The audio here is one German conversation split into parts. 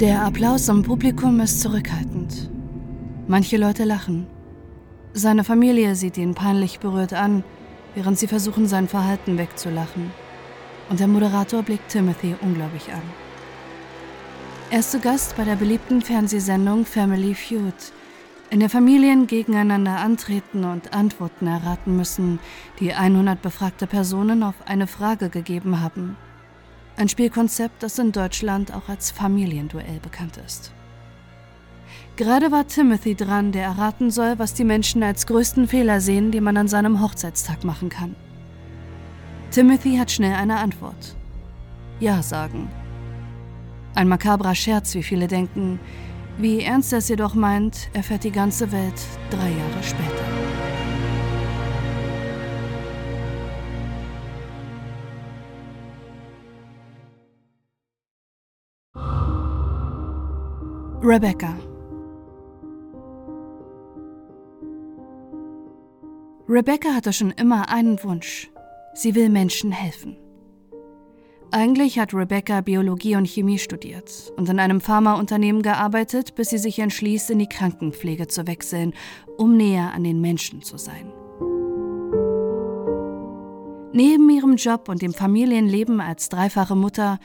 Der Applaus im Publikum ist zurückhaltend. Manche Leute lachen. Seine Familie sieht ihn peinlich berührt an, während sie versuchen, sein Verhalten wegzulachen. Und der Moderator blickt Timothy ungläubig an. Er ist zu Gast bei der beliebten Fernsehsendung Family Feud, in der Familien gegeneinander antreten und Antworten erraten müssen, die 100 befragte Personen auf eine Frage gegeben haben. Ein Spielkonzept, das in Deutschland auch als Familienduell bekannt ist. Gerade war Timothy dran, der erraten soll, was die Menschen als größten Fehler sehen, den man an seinem Hochzeitstag machen kann. Timothy hat schnell eine Antwort. Ja sagen. Ein makabrer Scherz, wie viele denken. Wie ernst er es jedoch meint, erfährt die ganze Welt drei Jahre später. Rebecca Rebecca hatte schon immer einen Wunsch. Sie will Menschen helfen. Eigentlich hat Rebecca Biologie und Chemie studiert und in einem Pharmaunternehmen gearbeitet, bis sie sich entschließt, in die Krankenpflege zu wechseln, um näher an den Menschen zu sein. Neben ihrem Job und dem Familienleben als dreifache Mutter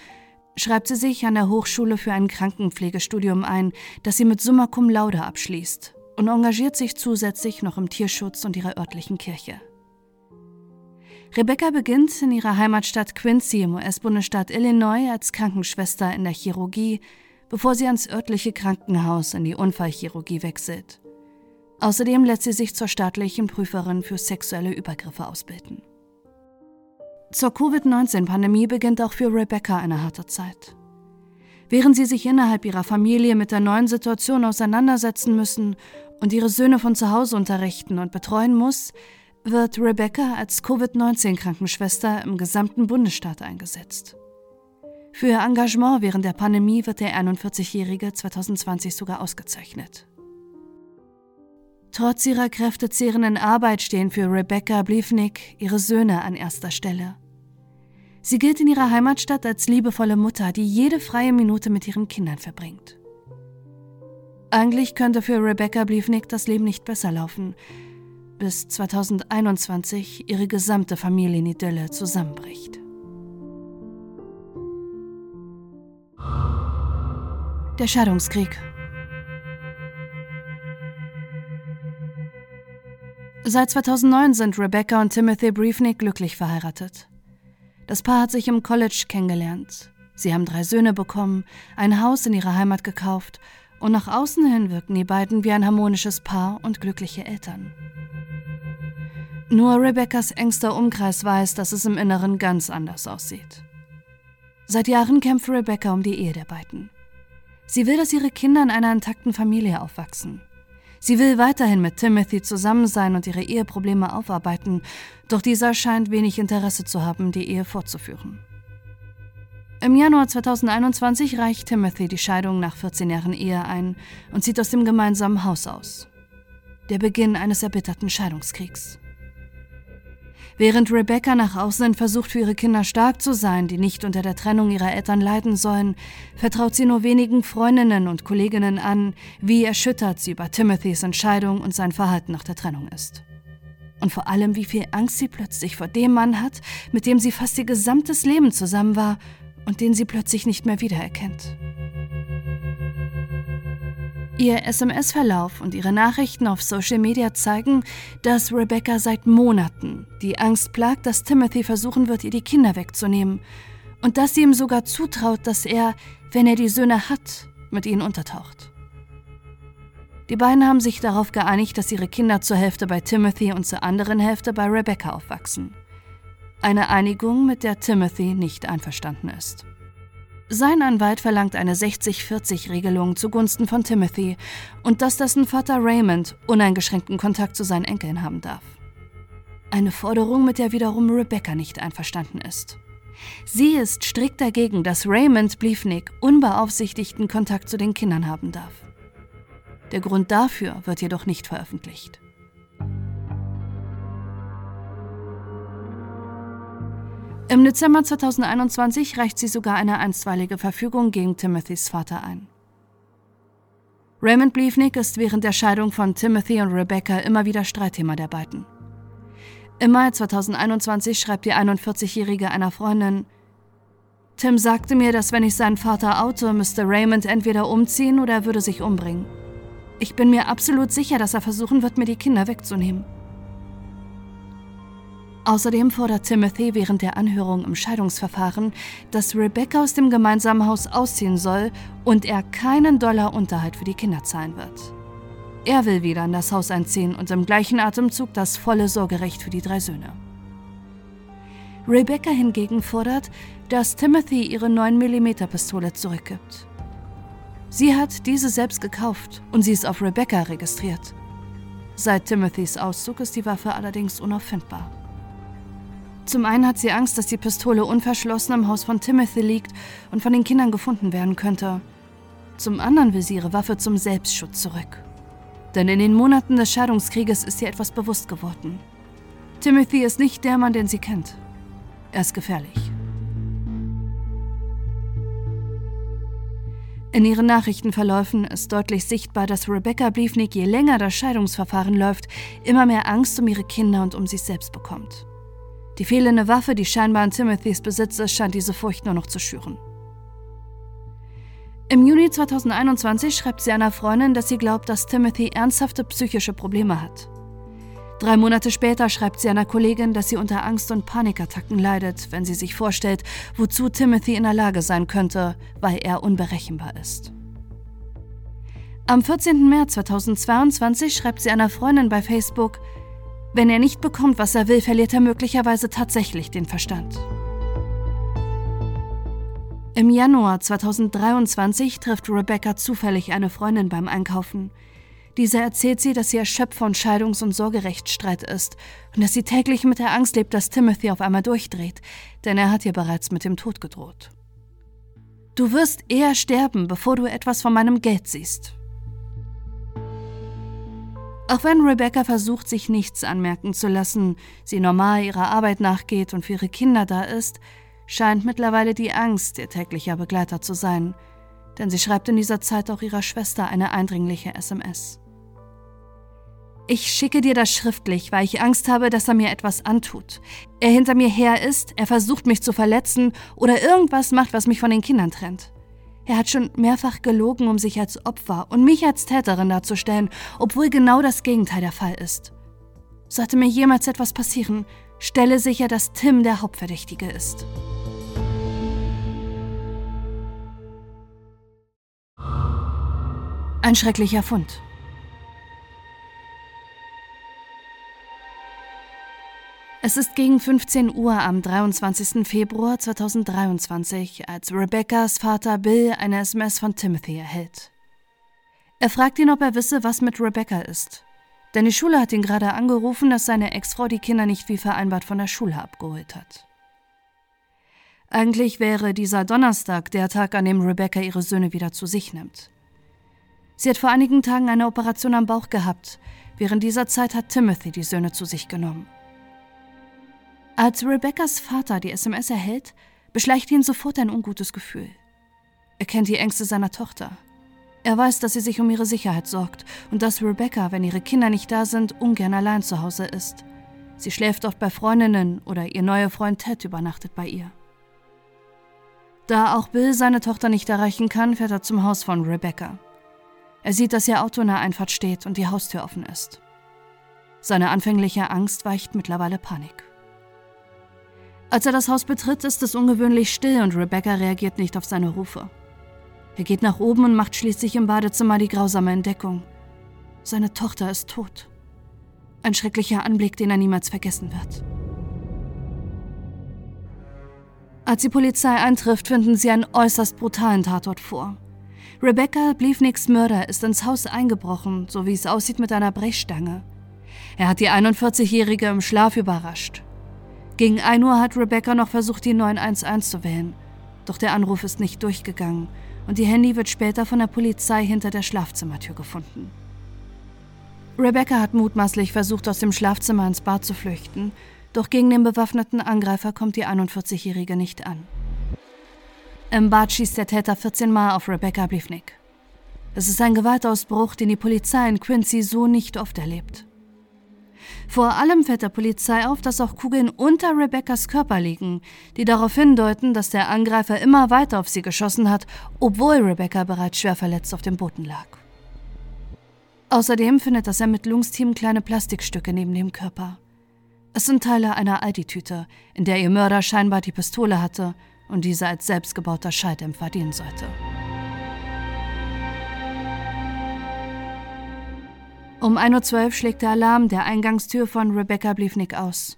schreibt sie sich an der Hochschule für ein Krankenpflegestudium ein, das sie mit Summa Cum Laude abschließt und engagiert sich zusätzlich noch im Tierschutz und ihrer örtlichen Kirche. Rebecca beginnt in ihrer Heimatstadt Quincy im US-Bundesstaat Illinois als Krankenschwester in der Chirurgie, bevor sie ans örtliche Krankenhaus in die Unfallchirurgie wechselt. Außerdem lässt sie sich zur staatlichen Prüferin für sexuelle Übergriffe ausbilden. Zur Covid-19-Pandemie beginnt auch für Rebecca eine harte Zeit. Während sie sich innerhalb ihrer Familie mit der neuen Situation auseinandersetzen müssen und ihre Söhne von zu Hause unterrichten und betreuen muss, wird Rebecca als Covid-19-Krankenschwester im gesamten Bundesstaat eingesetzt. Für ihr Engagement während der Pandemie wird der 41-Jährige 2020 sogar ausgezeichnet. Trotz ihrer kräftezehrenden Arbeit stehen für Rebecca Bliefnick ihre Söhne an erster Stelle. Sie gilt in ihrer Heimatstadt als liebevolle Mutter, die jede freie Minute mit ihren Kindern verbringt. Eigentlich könnte für Rebecca Bliefnick das Leben nicht besser laufen, bis 2021 ihre gesamte Familienidylle zusammenbricht. Der Scheidungskrieg. Seit 2009 sind Rebecca und Timothy Briefnick glücklich verheiratet. Das Paar hat sich im College kennengelernt. Sie haben drei Söhne bekommen, ein Haus in ihrer Heimat gekauft und nach außen hin wirken die beiden wie ein harmonisches Paar und glückliche Eltern. Nur Rebeccas engster Umkreis weiß, dass es im Inneren ganz anders aussieht. Seit Jahren kämpft Rebecca um die Ehe der beiden. Sie will, dass ihre Kinder in einer intakten Familie aufwachsen. Sie will weiterhin mit Timothy zusammen sein und ihre Eheprobleme aufarbeiten, doch dieser scheint wenig Interesse zu haben, die Ehe fortzuführen. Im Januar 2021 reicht Timothy die Scheidung nach 14 Jahren Ehe ein und zieht aus dem gemeinsamen Haus aus. Der Beginn eines erbitterten Scheidungskriegs. Während Rebecca nach außen versucht, für ihre Kinder stark zu sein, die nicht unter der Trennung ihrer Eltern leiden sollen, vertraut sie nur wenigen Freundinnen und Kolleginnen an, wie erschüttert sie über Timothys Entscheidung und sein Verhalten nach der Trennung ist. Und vor allem, wie viel Angst sie plötzlich vor dem Mann hat, mit dem sie fast ihr gesamtes Leben zusammen war und den sie plötzlich nicht mehr wiedererkennt. Ihr SMS-Verlauf und ihre Nachrichten auf Social Media zeigen, dass Rebecca seit Monaten die Angst plagt, dass Timothy versuchen wird, ihr die Kinder wegzunehmen und dass sie ihm sogar zutraut, dass er, wenn er die Söhne hat, mit ihnen untertaucht. Die beiden haben sich darauf geeinigt, dass ihre Kinder zur Hälfte bei Timothy und zur anderen Hälfte bei Rebecca aufwachsen. Eine Einigung, mit der Timothy nicht einverstanden ist. Sein Anwalt verlangt eine 60-40-Regelung zugunsten von Timothy und dass dessen Vater Raymond uneingeschränkten Kontakt zu seinen Enkeln haben darf. Eine Forderung, mit der wiederum Rebecca nicht einverstanden ist. Sie ist strikt dagegen, dass Raymond Bliefnick unbeaufsichtigten Kontakt zu den Kindern haben darf. Der Grund dafür wird jedoch nicht veröffentlicht. Im Dezember 2021 reicht sie sogar eine einstweilige Verfügung gegen Timothys Vater ein. Raymond Bliefnick ist während der Scheidung von Timothy und Rebecca immer wieder Streitthema der beiden. Im Mai 2021 schreibt die 41-Jährige einer Freundin, Tim sagte mir, dass wenn ich seinen Vater oute, müsste Raymond entweder umziehen oder er würde sich umbringen. Ich bin mir absolut sicher, dass er versuchen wird, mir die Kinder wegzunehmen. Außerdem fordert Timothy während der Anhörung im Scheidungsverfahren, dass Rebecca aus dem gemeinsamen Haus ausziehen soll und er keinen Dollar Unterhalt für die Kinder zahlen wird. Er will wieder in das Haus einziehen und im gleichen Atemzug das volle Sorgerecht für die drei Söhne. Rebecca hingegen fordert, dass Timothy ihre 9mm Pistole zurückgibt. Sie hat diese selbst gekauft und sie ist auf Rebecca registriert. Seit Timothys Auszug ist die Waffe allerdings unauffindbar. Zum einen hat sie Angst, dass die Pistole unverschlossen im Haus von Timothy liegt und von den Kindern gefunden werden könnte. Zum anderen will sie ihre Waffe zum Selbstschutz zurück. Denn in den Monaten des Scheidungskrieges ist ihr etwas bewusst geworden. Timothy ist nicht der Mann, den sie kennt. Er ist gefährlich. In ihren Nachrichtenverläufen ist deutlich sichtbar, dass Rebecca Briefnick, je länger das Scheidungsverfahren läuft, immer mehr Angst um ihre Kinder und um sich selbst bekommt. Die fehlende Waffe, die scheinbar in Timothys Besitz ist, scheint diese Furcht nur noch zu schüren. Im Juni 2021 schreibt sie einer Freundin, dass sie glaubt, dass Timothy ernsthafte psychische Probleme hat. Drei Monate später schreibt sie einer Kollegin, dass sie unter Angst- und Panikattacken leidet, wenn sie sich vorstellt, wozu Timothy in der Lage sein könnte, weil er unberechenbar ist. Am 14. März 2022 schreibt sie einer Freundin bei Facebook, wenn er nicht bekommt, was er will, verliert er möglicherweise tatsächlich den Verstand. Im Januar 2023 trifft Rebecca zufällig eine Freundin beim Einkaufen. Diese erzählt sie, dass sie erschöpft von Scheidungs- und Sorgerechtsstreit ist und dass sie täglich mit der Angst lebt, dass Timothy auf einmal durchdreht, denn er hat ihr bereits mit dem Tod gedroht. Du wirst eher sterben, bevor du etwas von meinem Geld siehst, auch wenn Rebecca versucht, sich nichts anmerken zu lassen, sie normal ihrer Arbeit nachgeht und für ihre Kinder da ist, scheint mittlerweile die Angst ihr täglicher Begleiter zu sein, denn sie schreibt in dieser Zeit auch ihrer Schwester eine eindringliche SMS. Ich schicke dir das schriftlich, weil ich Angst habe, dass er mir etwas antut. Er hinter mir her ist, er versucht mich zu verletzen oder irgendwas macht, was mich von den Kindern trennt. Er hat schon mehrfach gelogen, um sich als Opfer und mich als Täterin darzustellen, obwohl genau das Gegenteil der Fall ist. Sollte mir jemals etwas passieren, stelle sicher, dass Tim der Hauptverdächtige ist. Ein schrecklicher Fund. Es ist gegen 15 Uhr am 23. Februar 2023, als Rebeccas Vater Bill eine SMS von Timothy erhält. Er fragt ihn, ob er wisse, was mit Rebecca ist. Denn die Schule hat ihn gerade angerufen, dass seine Ex-Frau die Kinder nicht wie vereinbart von der Schule abgeholt hat. Eigentlich wäre dieser Donnerstag der Tag, an dem Rebecca ihre Söhne wieder zu sich nimmt. Sie hat vor einigen Tagen eine Operation am Bauch gehabt. Während dieser Zeit hat Timothy die Söhne zu sich genommen. Als Rebeccas Vater die SMS erhält, beschleicht ihn sofort ein ungutes Gefühl. Er kennt die Ängste seiner Tochter. Er weiß, dass sie sich um ihre Sicherheit sorgt und dass Rebecca, wenn ihre Kinder nicht da sind, ungern allein zu Hause ist. Sie schläft oft bei Freundinnen oder ihr neuer Freund Ted übernachtet bei ihr. Da auch Bill seine Tochter nicht erreichen kann, fährt er zum Haus von Rebecca. Er sieht, dass ihr Auto in der Einfahrt steht und die Haustür offen ist. Seine anfängliche Angst weicht mittlerweile Panik. Als er das Haus betritt, ist es ungewöhnlich still und Rebecca reagiert nicht auf seine Rufe. Er geht nach oben und macht schließlich im Badezimmer die grausame Entdeckung. Seine Tochter ist tot. Ein schrecklicher Anblick, den er niemals vergessen wird. Als die Polizei eintrifft, finden sie einen äußerst brutalen Tatort vor. Rebecca Bliefnicks Mörder ist ins Haus eingebrochen, so wie es aussieht mit einer Brechstange. Er hat die 41-Jährige im Schlaf überrascht. Gegen 1 Uhr hat Rebecca noch versucht, die 911 zu wählen. Doch der Anruf ist nicht durchgegangen und ihr Handy wird später von der Polizei hinter der Schlafzimmertür gefunden. Rebecca hat mutmaßlich versucht, aus dem Schlafzimmer ins Bad zu flüchten, doch gegen den bewaffneten Angreifer kommt die 41-Jährige nicht an. Im Bad schießt der Täter 14 Mal auf Rebecca Bliefnick. Es ist ein Gewaltausbruch, den die Polizei in Quincy so nicht oft erlebt. Vor allem fällt der Polizei auf, dass auch Kugeln unter Rebeccas Körper liegen, die darauf hindeuten, dass der Angreifer immer weiter auf sie geschossen hat, obwohl Rebecca bereits schwer verletzt auf dem Boden lag. Außerdem findet das Ermittlungsteam kleine Plastikstücke neben dem Körper. Es sind Teile einer Aldi-Tüte, in der ihr Mörder scheinbar die Pistole hatte und diese als selbstgebauter Schalldämpfer dienen sollte. Um 1.12 Uhr schlägt der Alarm der Eingangstür von Rebecca Bliefnick aus.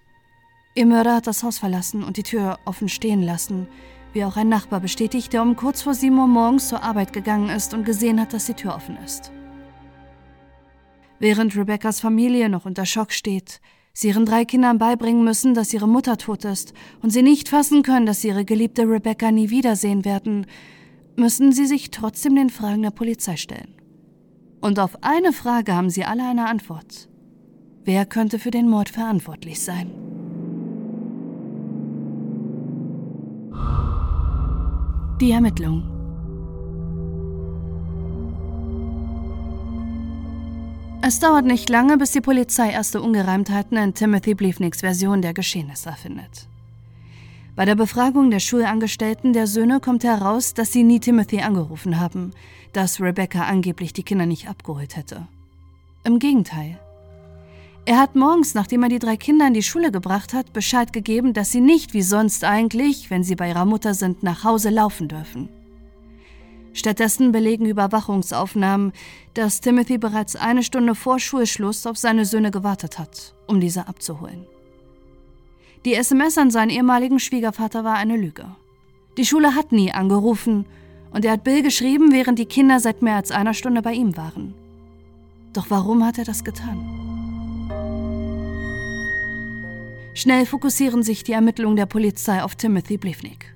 Ihr Mörder hat das Haus verlassen und die Tür offen stehen lassen, wie auch ein Nachbar bestätigt, der um kurz vor 7 Uhr morgens zur Arbeit gegangen ist und gesehen hat, dass die Tür offen ist. Während Rebeccas Familie noch unter Schock steht, sie ihren drei Kindern beibringen müssen, dass ihre Mutter tot ist und sie nicht fassen können, dass sie ihre geliebte Rebecca nie wiedersehen werden, müssen sie sich trotzdem den Fragen der Polizei stellen. Und auf eine Frage haben sie alle eine Antwort. Wer könnte für den Mord verantwortlich sein? Die Ermittlung. Es dauert nicht lange, bis die Polizei erste Ungereimtheiten in Timothy Bliefnicks Version der Geschehnisse findet. Bei der Befragung der Schulangestellten der Söhne kommt heraus, dass sie nie Timothy angerufen haben, dass Rebecca angeblich die Kinder nicht abgeholt hätte. Im Gegenteil. Er hat morgens, nachdem er die drei Kinder in die Schule gebracht hat, Bescheid gegeben, dass sie nicht wie sonst eigentlich, wenn sie bei ihrer Mutter sind, nach Hause laufen dürfen. Stattdessen belegen Überwachungsaufnahmen, dass Timothy bereits eine Stunde vor Schulschluss auf seine Söhne gewartet hat, um diese abzuholen. Die SMS an seinen ehemaligen Schwiegervater war eine Lüge. Die Schule hat nie angerufen und er hat Bill geschrieben, während die Kinder seit mehr als einer Stunde bei ihm waren. Doch warum hat er das getan? Schnell fokussieren sich die Ermittlungen der Polizei auf Timothy Bliefnick.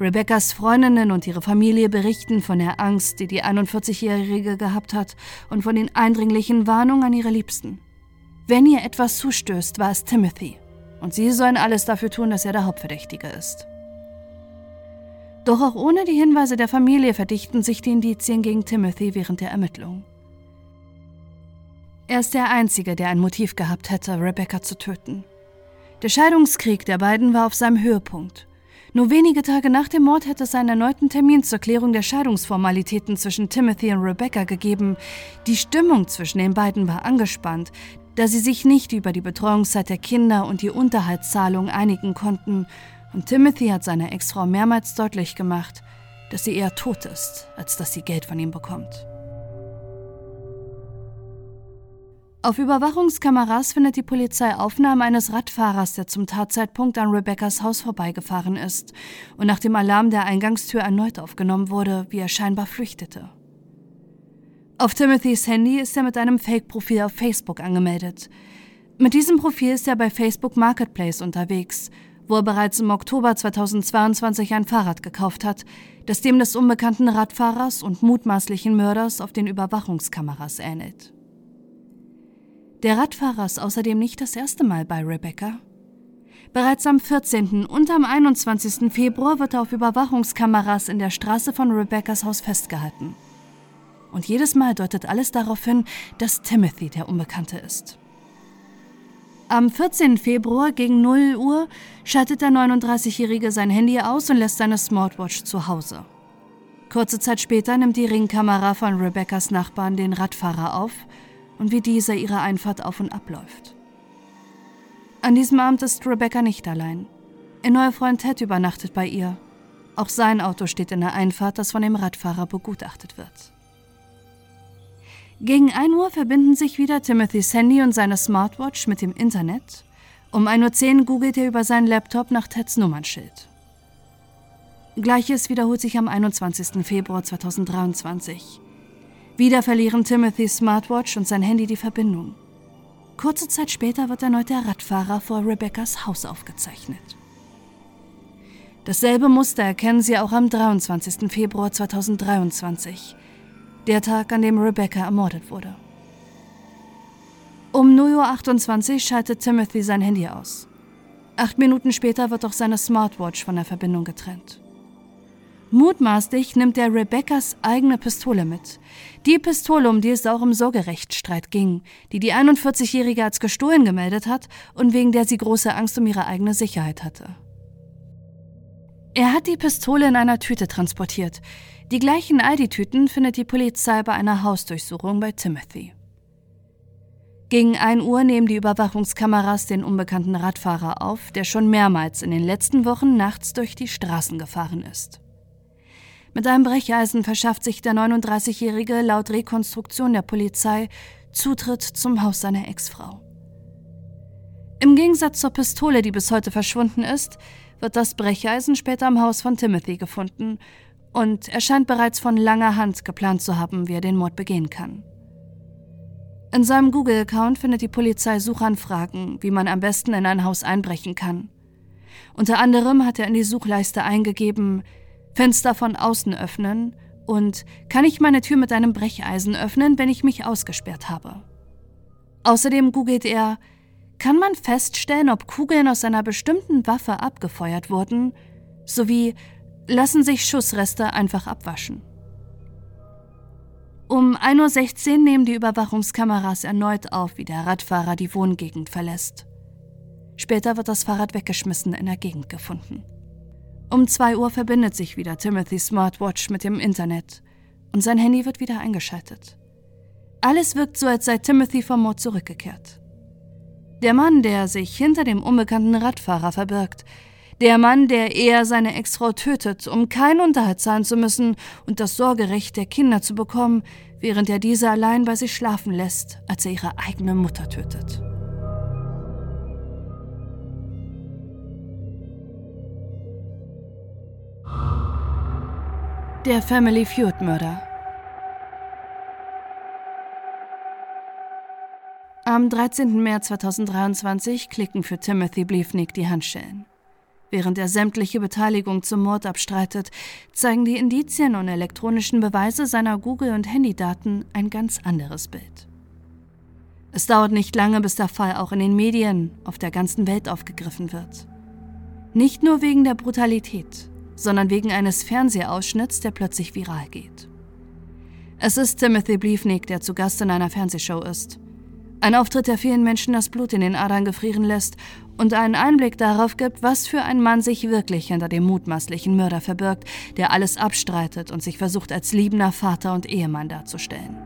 Rebeccas Freundinnen und ihre Familie berichten von der Angst, die die 41-Jährige gehabt hat und von den eindringlichen Warnungen an ihre Liebsten. Wenn ihr etwas zustößt, war es Timothy. Und sie sollen alles dafür tun, dass er der Hauptverdächtige ist. Doch auch ohne die Hinweise der Familie verdichten sich die Indizien gegen Timothy während der Ermittlung. Er ist der Einzige, der ein Motiv gehabt hätte, Rebecca zu töten. Der Scheidungskrieg der beiden war auf seinem Höhepunkt. Nur wenige Tage nach dem Mord hätte es einen erneuten Termin zur Klärung der Scheidungsformalitäten zwischen Timothy und Rebecca gegeben. Die Stimmung zwischen den beiden war angespannt, da sie sich nicht über die Betreuungszeit der Kinder und die Unterhaltszahlung einigen konnten. Und Timothy hat seiner Ex-Frau mehrmals deutlich gemacht, dass sie eher tot ist, als dass sie Geld von ihm bekommt. Auf Überwachungskameras findet die Polizei Aufnahmen eines Radfahrers, der zum Tatzeitpunkt an Rebeccas Haus vorbeigefahren ist und nach dem Alarm der Eingangstür erneut aufgenommen wurde, wie er scheinbar flüchtete. Auf Timothys Handy ist er mit einem Fake-Profil auf Facebook angemeldet. Mit diesem Profil ist er bei Facebook Marketplace unterwegs, wo er bereits im Oktober 2022 ein Fahrrad gekauft hat, das dem des unbekannten Radfahrers und mutmaßlichen Mörders auf den Überwachungskameras ähnelt. Der Radfahrer ist außerdem nicht das erste Mal bei Rebecca. Bereits am 14. und am 21. Februar wird er auf Überwachungskameras in der Straße von Rebeccas Haus festgehalten. Und jedes Mal deutet alles darauf hin, dass Timothy der Unbekannte ist. Am 14. Februar gegen 0 Uhr schaltet der 39-Jährige sein Handy aus und lässt seine Smartwatch zu Hause. Kurze Zeit später nimmt die Ringkamera von Rebeccas Nachbarn den Radfahrer auf und wie dieser ihre Einfahrt auf und abläuft. An diesem Abend ist Rebecca nicht allein. Ihr neuer Freund Ted übernachtet bei ihr. Auch sein Auto steht in der Einfahrt, das von dem Radfahrer begutachtet wird. Gegen 1 Uhr verbinden sich wieder Timothys Handy und seine Smartwatch mit dem Internet. Um 1.10 Uhr googelt er über seinen Laptop nach Teds Nummernschild. Gleiches wiederholt sich am 21. Februar 2023. Wieder verlieren Timothys Smartwatch und sein Handy die Verbindung. Kurze Zeit später wird erneut der Radfahrer vor Rebeccas Haus aufgezeichnet. Dasselbe Muster erkennen sie auch am 23. Februar 2023 der Tag, an dem Rebecca ermordet wurde. Um 0.28 Uhr schaltet Timothy sein Handy aus. Acht Minuten später wird auch seine Smartwatch von der Verbindung getrennt. Mutmaßlich nimmt er Rebecca's eigene Pistole mit. Die Pistole, um die es auch im Sorgerechtsstreit ging, die die 41-Jährige als gestohlen gemeldet hat und wegen der sie große Angst um ihre eigene Sicherheit hatte. Er hat die Pistole in einer Tüte transportiert. Die gleichen Aldi-Tüten findet die Polizei bei einer Hausdurchsuchung bei Timothy. Gegen 1 Uhr nehmen die Überwachungskameras den unbekannten Radfahrer auf, der schon mehrmals in den letzten Wochen nachts durch die Straßen gefahren ist. Mit einem Brecheisen verschafft sich der 39-Jährige laut Rekonstruktion der Polizei Zutritt zum Haus seiner Ex-Frau. Im Gegensatz zur Pistole, die bis heute verschwunden ist, wird das Brecheisen später im Haus von Timothy gefunden und er scheint bereits von langer Hand geplant zu haben, wie er den Mord begehen kann. In seinem Google-Account findet die Polizei Suchanfragen, wie man am besten in ein Haus einbrechen kann. Unter anderem hat er in die Suchleiste eingegeben, Fenster von außen öffnen und kann ich meine Tür mit einem Brecheisen öffnen, wenn ich mich ausgesperrt habe. Außerdem googelt er, kann man feststellen, ob Kugeln aus einer bestimmten Waffe abgefeuert wurden, sowie lassen sich Schussreste einfach abwaschen. Um 1.16 Uhr nehmen die Überwachungskameras erneut auf, wie der Radfahrer die Wohngegend verlässt. Später wird das Fahrrad weggeschmissen in der Gegend gefunden. Um 2 Uhr verbindet sich wieder Timothy's Smartwatch mit dem Internet und sein Handy wird wieder eingeschaltet. Alles wirkt so, als sei Timothy vom Mord zurückgekehrt. Der Mann, der sich hinter dem unbekannten Radfahrer verbirgt, der Mann, der eher seine Ex-Frau tötet, um keinen Unterhalt zahlen zu müssen und das Sorgerecht der Kinder zu bekommen, während er diese allein bei sich schlafen lässt, als er ihre eigene Mutter tötet. Der Family Feud-Mörder. Am 13. März 2023 klicken für Timothy Bliefnick die Handschellen. Während er sämtliche Beteiligung zum Mord abstreitet, zeigen die Indizien und elektronischen Beweise seiner Google- und Handydaten ein ganz anderes Bild. Es dauert nicht lange, bis der Fall auch in den Medien auf der ganzen Welt aufgegriffen wird. Nicht nur wegen der Brutalität, sondern wegen eines Fernsehausschnitts, der plötzlich viral geht. Es ist Timothy Bliefnick, der zu Gast in einer Fernsehshow ist. Ein Auftritt, der vielen Menschen das Blut in den Adern gefrieren lässt und einen Einblick darauf gibt, was für ein Mann sich wirklich hinter dem mutmaßlichen Mörder verbirgt, der alles abstreitet und sich versucht, als liebender Vater und Ehemann darzustellen.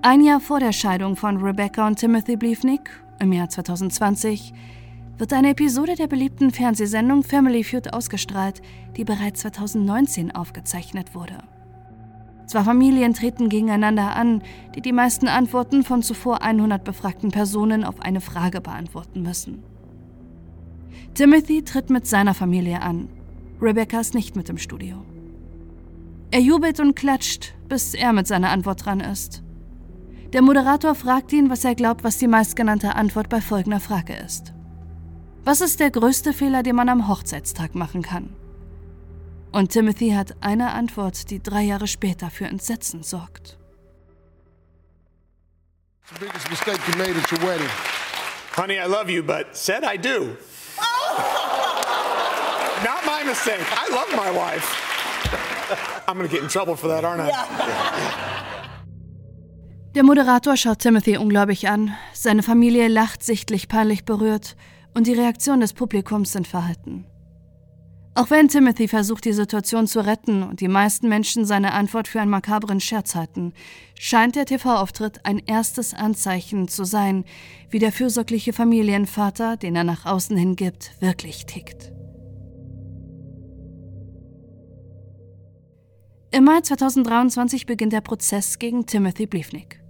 Ein Jahr vor der Scheidung von Rebecca und Timothy Bliefnick, im Jahr 2020, wird eine Episode der beliebten Fernsehsendung Family Feud ausgestrahlt, die bereits 2019 aufgezeichnet wurde. Zwei Familien treten gegeneinander an, die die meisten Antworten von zuvor 100 befragten Personen auf eine Frage beantworten müssen. Timothy tritt mit seiner Familie an. Rebecca ist nicht mit im Studio. Er jubelt und klatscht, bis er mit seiner Antwort dran ist. Der Moderator fragt ihn, was er glaubt, was die meistgenannte Antwort bei folgender Frage ist. Was ist der größte Fehler, den man am Hochzeitstag machen kann? Und Timothy hat eine Antwort, die drei Jahre später für Entsetzen sorgt. Honey, I love you, but said I do. Not my mistake. I love my wife. I'm gonna get in trouble for that, aren't I? Der Moderator schaut Timothy unglaublich an. Seine Familie lacht sichtlich peinlich berührt und die Reaktionen des Publikums sind verhalten. Auch wenn Timothy versucht, die Situation zu retten und die meisten Menschen seine Antwort für einen makabren Scherz halten, scheint der TV-Auftritt ein erstes Anzeichen zu sein, wie der fürsorgliche Familienvater, den er nach außen hin gibt, wirklich tickt. Im Mai 2023 beginnt der Prozess gegen Timothy Bliefnick.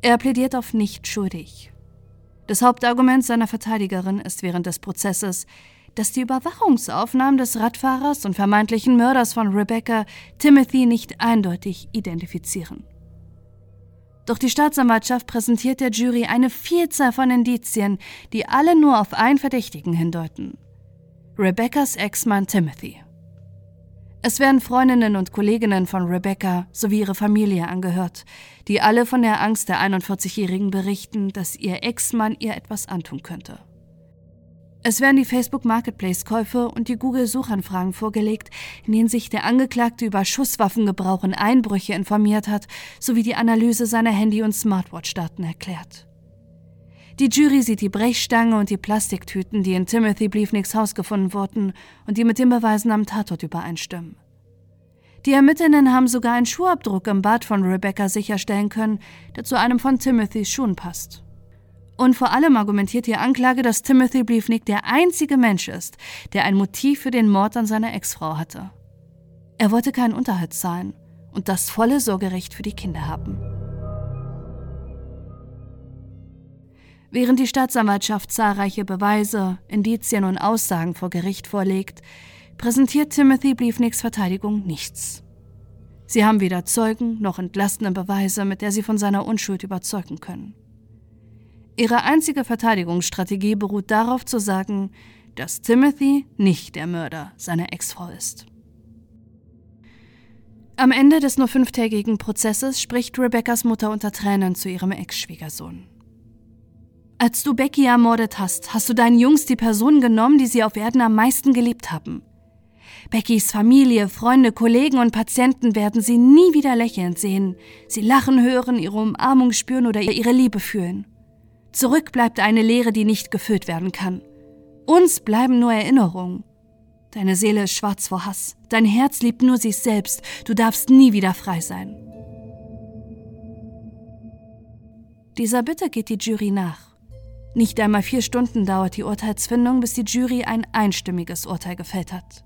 Er plädiert auf nicht schuldig. Das Hauptargument seiner Verteidigerin ist während des Prozesses, dass die Überwachungsaufnahmen des Radfahrers und vermeintlichen Mörders von Rebecca Timothy nicht eindeutig identifizieren. Doch die Staatsanwaltschaft präsentiert der Jury eine Vielzahl von Indizien, die alle nur auf einen Verdächtigen hindeuten. Rebeccas Ex-Mann Timothy. Es werden Freundinnen und Kolleginnen von Rebecca sowie ihre Familie angehört, die alle von der Angst der 41-Jährigen berichten, dass ihr Ex-Mann ihr etwas antun könnte. Es werden die Facebook Marketplace-Käufe und die Google-Suchanfragen vorgelegt, in denen sich der Angeklagte über Schusswaffengebrauch und Einbrüche informiert hat, sowie die Analyse seiner Handy- und Smartwatch-Daten erklärt. Die Jury sieht die Brechstange und die Plastiktüten, die in Timothy Bliefnicks Haus gefunden wurden und die mit den Beweisen am Tatort übereinstimmen. Die Ermittlerinnen haben sogar einen Schuhabdruck im Bad von Rebecca sicherstellen können, der zu einem von Timothys Schuhen passt. Und vor allem argumentiert die Anklage, dass Timothy Bliefnick der einzige Mensch ist, der ein Motiv für den Mord an seiner Ex-Frau hatte. Er wollte keinen Unterhalt zahlen und das volle Sorgerecht für die Kinder haben. Während die Staatsanwaltschaft zahlreiche Beweise, Indizien und Aussagen vor Gericht vorlegt, präsentiert Timothy Bliefnicks Verteidigung nichts. Sie haben weder Zeugen noch entlastende Beweise, mit der sie von seiner Unschuld überzeugen können. Ihre einzige Verteidigungsstrategie beruht darauf zu sagen, dass Timothy nicht der Mörder seiner Ex-Frau ist. Am Ende des nur fünftägigen Prozesses spricht Rebecca's Mutter unter Tränen zu ihrem Ex-Schwiegersohn. Als du Becky ermordet hast, hast du deinen Jungs die Personen genommen, die sie auf Erden am meisten geliebt haben. Beckys Familie, Freunde, Kollegen und Patienten werden sie nie wieder lächelnd sehen, sie lachen hören, ihre Umarmung spüren oder ihre Liebe fühlen. Zurück bleibt eine Leere, die nicht gefüllt werden kann. Uns bleiben nur Erinnerungen. Deine Seele ist schwarz vor Hass. Dein Herz liebt nur sich selbst. Du darfst nie wieder frei sein. Dieser Bitte geht die Jury nach. Nicht einmal vier Stunden dauert die Urteilsfindung, bis die Jury ein einstimmiges Urteil gefällt hat.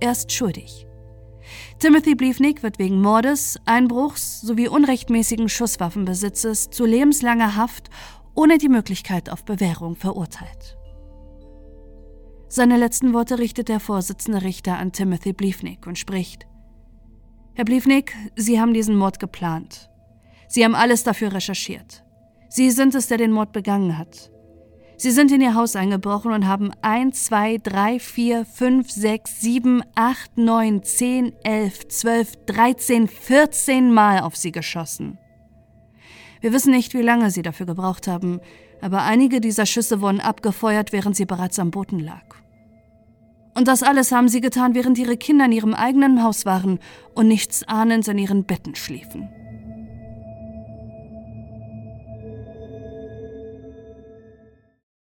Er ist schuldig. Timothy Bliefnick wird wegen Mordes, Einbruchs sowie unrechtmäßigen Schusswaffenbesitzes zu lebenslanger Haft ohne die Möglichkeit auf Bewährung verurteilt. Seine letzten Worte richtet der Vorsitzende Richter an Timothy Bliefnick und spricht: Herr Bliefnick, Sie haben diesen Mord geplant. Sie haben alles dafür recherchiert. Sie sind es, der den Mord begangen hat. Sie sind in ihr Haus eingebrochen und haben 1, 2, 3, 4, 5, 6, 7, 8, 9, 10, 11, 12, 13, 14 Mal auf sie geschossen. Wir wissen nicht, wie lange sie dafür gebraucht haben, aber einige dieser Schüsse wurden abgefeuert, während sie bereits am Boden lag. Und das alles haben sie getan, während ihre Kinder in ihrem eigenen Haus waren und nichts ahnend in ihren Betten schliefen.